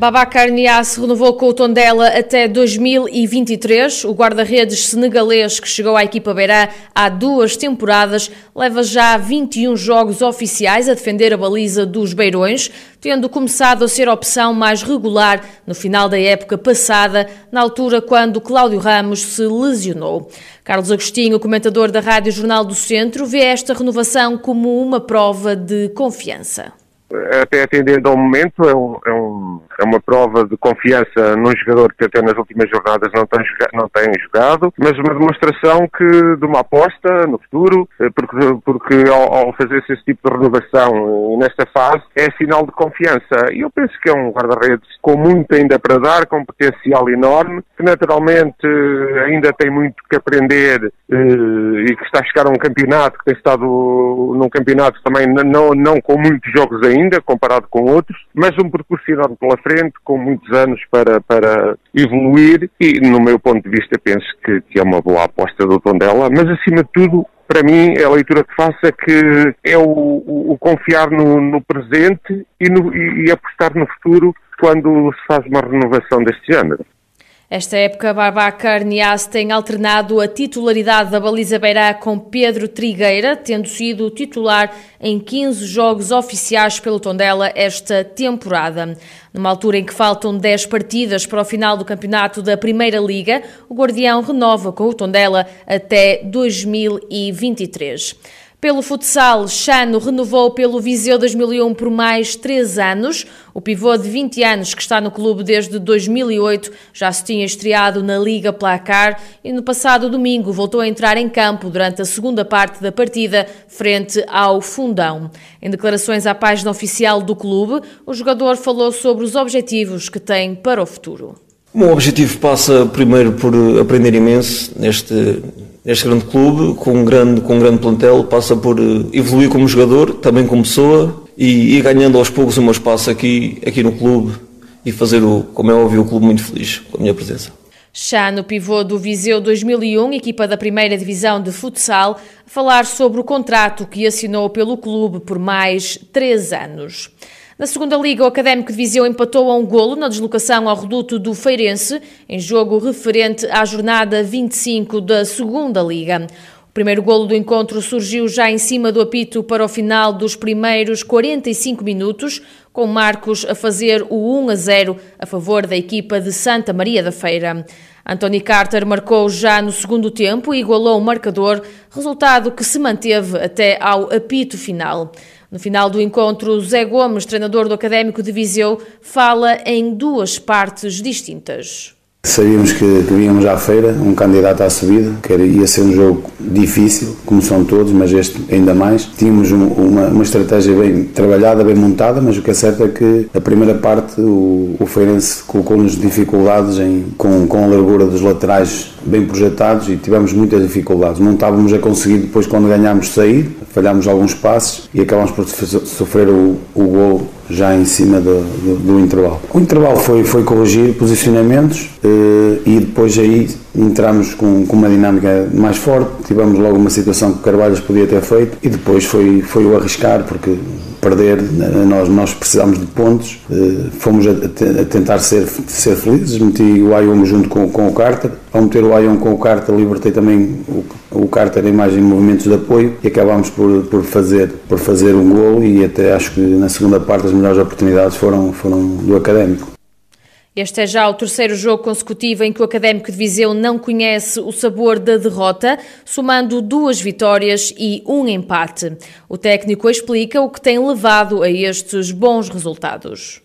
Babacar Niasse renovou com o Tondela até 2023. O guarda-redes senegalês que chegou à equipa beirã há duas temporadas leva já 21 jogos oficiais a defender a baliza dos Beirões, tendo começado a ser a opção mais regular no final da época passada, na altura quando Cláudio Ramos se lesionou. Carlos Agostinho, comentador da Rádio Jornal do Centro, vê esta renovação como uma prova de confiança até atendendo ao momento, é, um, é, um, é, uma prova de confiança num jogador que até nas últimas jornadas não tem, não tem jogado, mas uma demonstração que, de uma aposta no futuro, eh, porque, porque ao, ao fazer-se esse tipo de renovação nesta fase, é sinal de confiança. E eu penso que é um guarda-redes com muito ainda para dar, com um potencial enorme, que naturalmente eh, ainda tem muito que aprender eh, e que está a chegar a um campeonato, que tem estado num campeonato também não, não com muitos jogos ainda, ainda, comparado com outros, mas um percurso enorme pela frente, com muitos anos para, para evoluir e, no meu ponto de vista, penso que, que é uma boa aposta do Tondela, mas acima de tudo, para mim, a leitura que faço é que é o, o, confiar no, no presente e, no, e, e apostar no futuro quando se faz uma renovação deste género. Esta época, Babacar Nias tem alternado a titularidade da baliza beirá com Pedro Trigueira, tendo sido titular em 15 jogos oficiais pelo Tondela esta temporada. Numa altura em que faltam 10 partidas para o final do campeonato da Primeira Liga, o Guardião renova com o Tondela até 2023. Pelo futsal, Chano renovou pelo Viseu 2001 por mais três anos. O pivô de 20 anos, que está no clube desde 2008, já se tinha estreado na Liga Placar e no passado domingo voltou a entrar em campo durante a segunda parte da partida, frente ao Fundão. Em declarações à página oficial do clube, o jogador falou sobre os objetivos que tem para o futuro. O meu objetivo passa primeiro por aprender imenso neste neste grande clube, com um grande, com um grande plantel, passa por eh, evoluir como jogador, também como pessoa e ir ganhando aos poucos o meu espaço aqui, aqui no clube e fazer, o, como é óbvio, o clube muito feliz com a minha presença. Chá no pivô do Viseu 2001, equipa da primeira divisão de futsal, a falar sobre o contrato que assinou pelo clube por mais três anos. Na segunda liga, o Académico de Viseu empatou a um golo na deslocação ao reduto do Feirense, em jogo referente à jornada 25 da segunda liga. O primeiro golo do encontro surgiu já em cima do apito para o final dos primeiros 45 minutos, com Marcos a fazer o 1 a 0 a favor da equipa de Santa Maria da Feira. Anthony Carter marcou já no segundo tempo e igualou o marcador, resultado que se manteve até ao apito final. No final do encontro, Zé Gomes, treinador do Académico de Viseu, fala em duas partes distintas. Sabíamos que, vínhamos à feira, um candidato à subida, que era, ia ser um jogo difícil, como são todos, mas este ainda mais. Tínhamos um, uma, uma estratégia bem trabalhada, bem montada, mas o que é certo é que a primeira parte o, o Feirense colocou-nos dificuldades em, com, com a largura dos laterais bem projetados e tivemos muitas dificuldades. Não estávamos a conseguir depois, quando ganhámos, sair, falhámos alguns passos e acabámos por sofrer o, o gol já em cima do, do, do, intervalo. O intervalo foi, foi corrigir posicionamentos eh, e depois aí entramos com, com uma dinâmica mais forte, tivemos logo uma situação que o Carvalhas podia ter feito e depois foi, foi o arriscar, porque perder, nós, nós precisamos de pontos, eh, fomos a, a, tentar ser, ser felizes, meti o Ayom junto com, com o Carter, ao meter o Ayom com o Carter libertei também o, o Carter em mais em movimentos de apoio e acabámos por, por, fazer, por fazer um gol e até acho que na segunda parte as melhores oportunidades foram, foram do Académico. Este é já o terceiro jogo consecutivo em que o Académico de Viseu não conhece o sabor da derrota, somando duas vitórias e um empate. O técnico explica o que tem levado a estes bons resultados.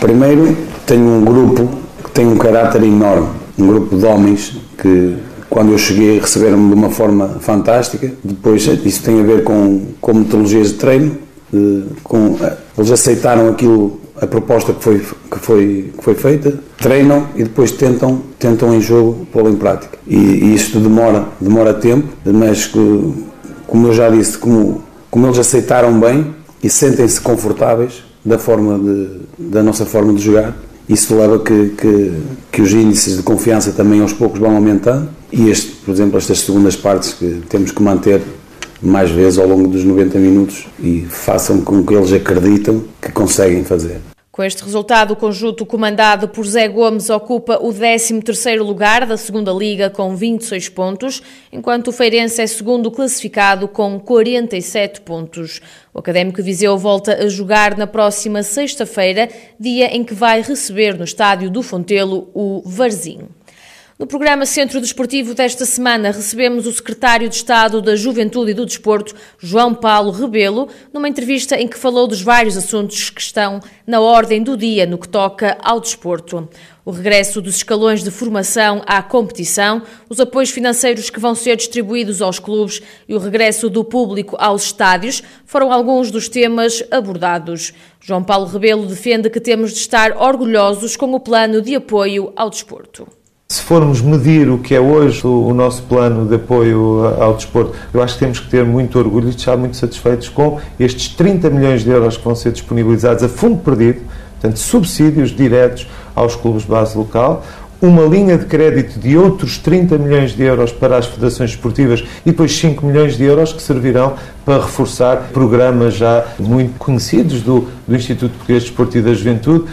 Primeiro, tenho um grupo que tem um caráter enorme, um grupo de homens que quando eu cheguei receberam-me de uma forma fantástica. Depois isso tem a ver com, com metodologias de treino, com, eles aceitaram aquilo a proposta que foi, que foi, que foi feita, treinam e depois tentam, tentam em jogo pô-la em prática. E, e isto demora, demora tempo, mas que, como eu já disse, como, como eles aceitaram bem e sentem-se confortáveis da, forma de, da nossa forma de jogar, Isso leva que, que, que os índices de confiança também aos poucos vão aumentando e este, por exemplo, estas segundas partes que temos que manter mais vezes ao longo dos 90 minutos e façam com que eles acreditam que conseguem fazer. Com este resultado, o conjunto comandado por Zé Gomes ocupa o 13º lugar da segunda Liga com 26 pontos, enquanto o Feirense é segundo classificado com 47 pontos. O Académico Viseu volta a jogar na próxima sexta-feira, dia em que vai receber no estádio do Fontelo o Varzim. No programa Centro Desportivo desta semana recebemos o secretário de Estado da Juventude e do Desporto, João Paulo Rebelo, numa entrevista em que falou dos vários assuntos que estão na ordem do dia no que toca ao desporto. O regresso dos escalões de formação à competição, os apoios financeiros que vão ser distribuídos aos clubes e o regresso do público aos estádios foram alguns dos temas abordados. João Paulo Rebelo defende que temos de estar orgulhosos com o plano de apoio ao desporto. Se formos medir o que é hoje o, nosso plano de apoio ao desporto, eu acho que temos que ter muito orgulho e estar muito satisfeitos com estes 30 milhões de euros que vão ser disponibilizados a fundo perdido, portanto, subsídios diretos aos clubes de base local, uma linha de crédito de outros 30 milhões de euros para as federações esportivas e depois 5 milhões de euros que servirão para reforçar programas já muito conhecidos do, do Instituto Português de Desporto e da Juventude,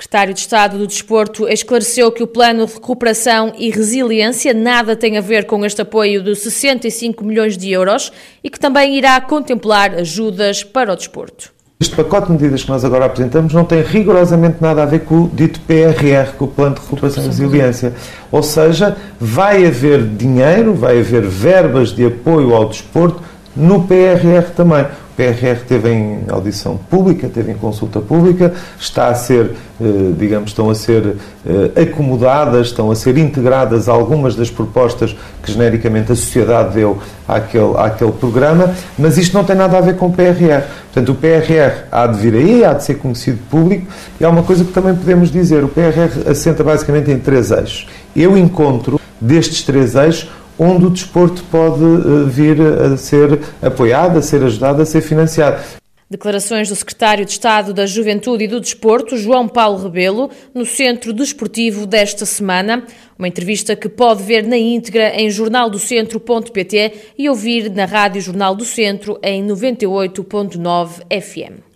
secretário de Estado do Desporto esclareceu que o plano de recuperação e resiliência nada tem a ver com este apoio de 65 milhões de euros e que também irá contemplar ajudas para o desporto. Este pacote de medidas que nós agora apresentamos não tem rigorosamente nada a ver com o dito PRR, com o Plano de Recuperação e Resiliência. Ou seja, vai haver dinheiro, vai haver verbas de apoio ao desporto no PRR também. PRR teve em audição pública, teve em consulta pública, está a ser, eh, digamos, estão a ser eh, acomodadas, estão a ser integradas algumas das propostas que genericamente a sociedade deu àquele, àquele programa, mas isto não tem nada a ver com o PRR. Portanto, o PRR há de vir aí, há de ser conhecido público, e há uma coisa que também podemos dizer, o PRR assenta basicamente em três eixos. Eu encontro destes três eixos onde o desporto pode eh, vir a ser apoiado, a ser ajudado, a ser financiado. Declarações do secretário de Estado da Juventude e do Desporto, João Paulo Rebelo, no Centro Desportivo desta semana. Uma entrevista que pode ver na íntegra em jornaldocentro.pt e ouvir na Rádio Jornal do Centro em 98.9 FM.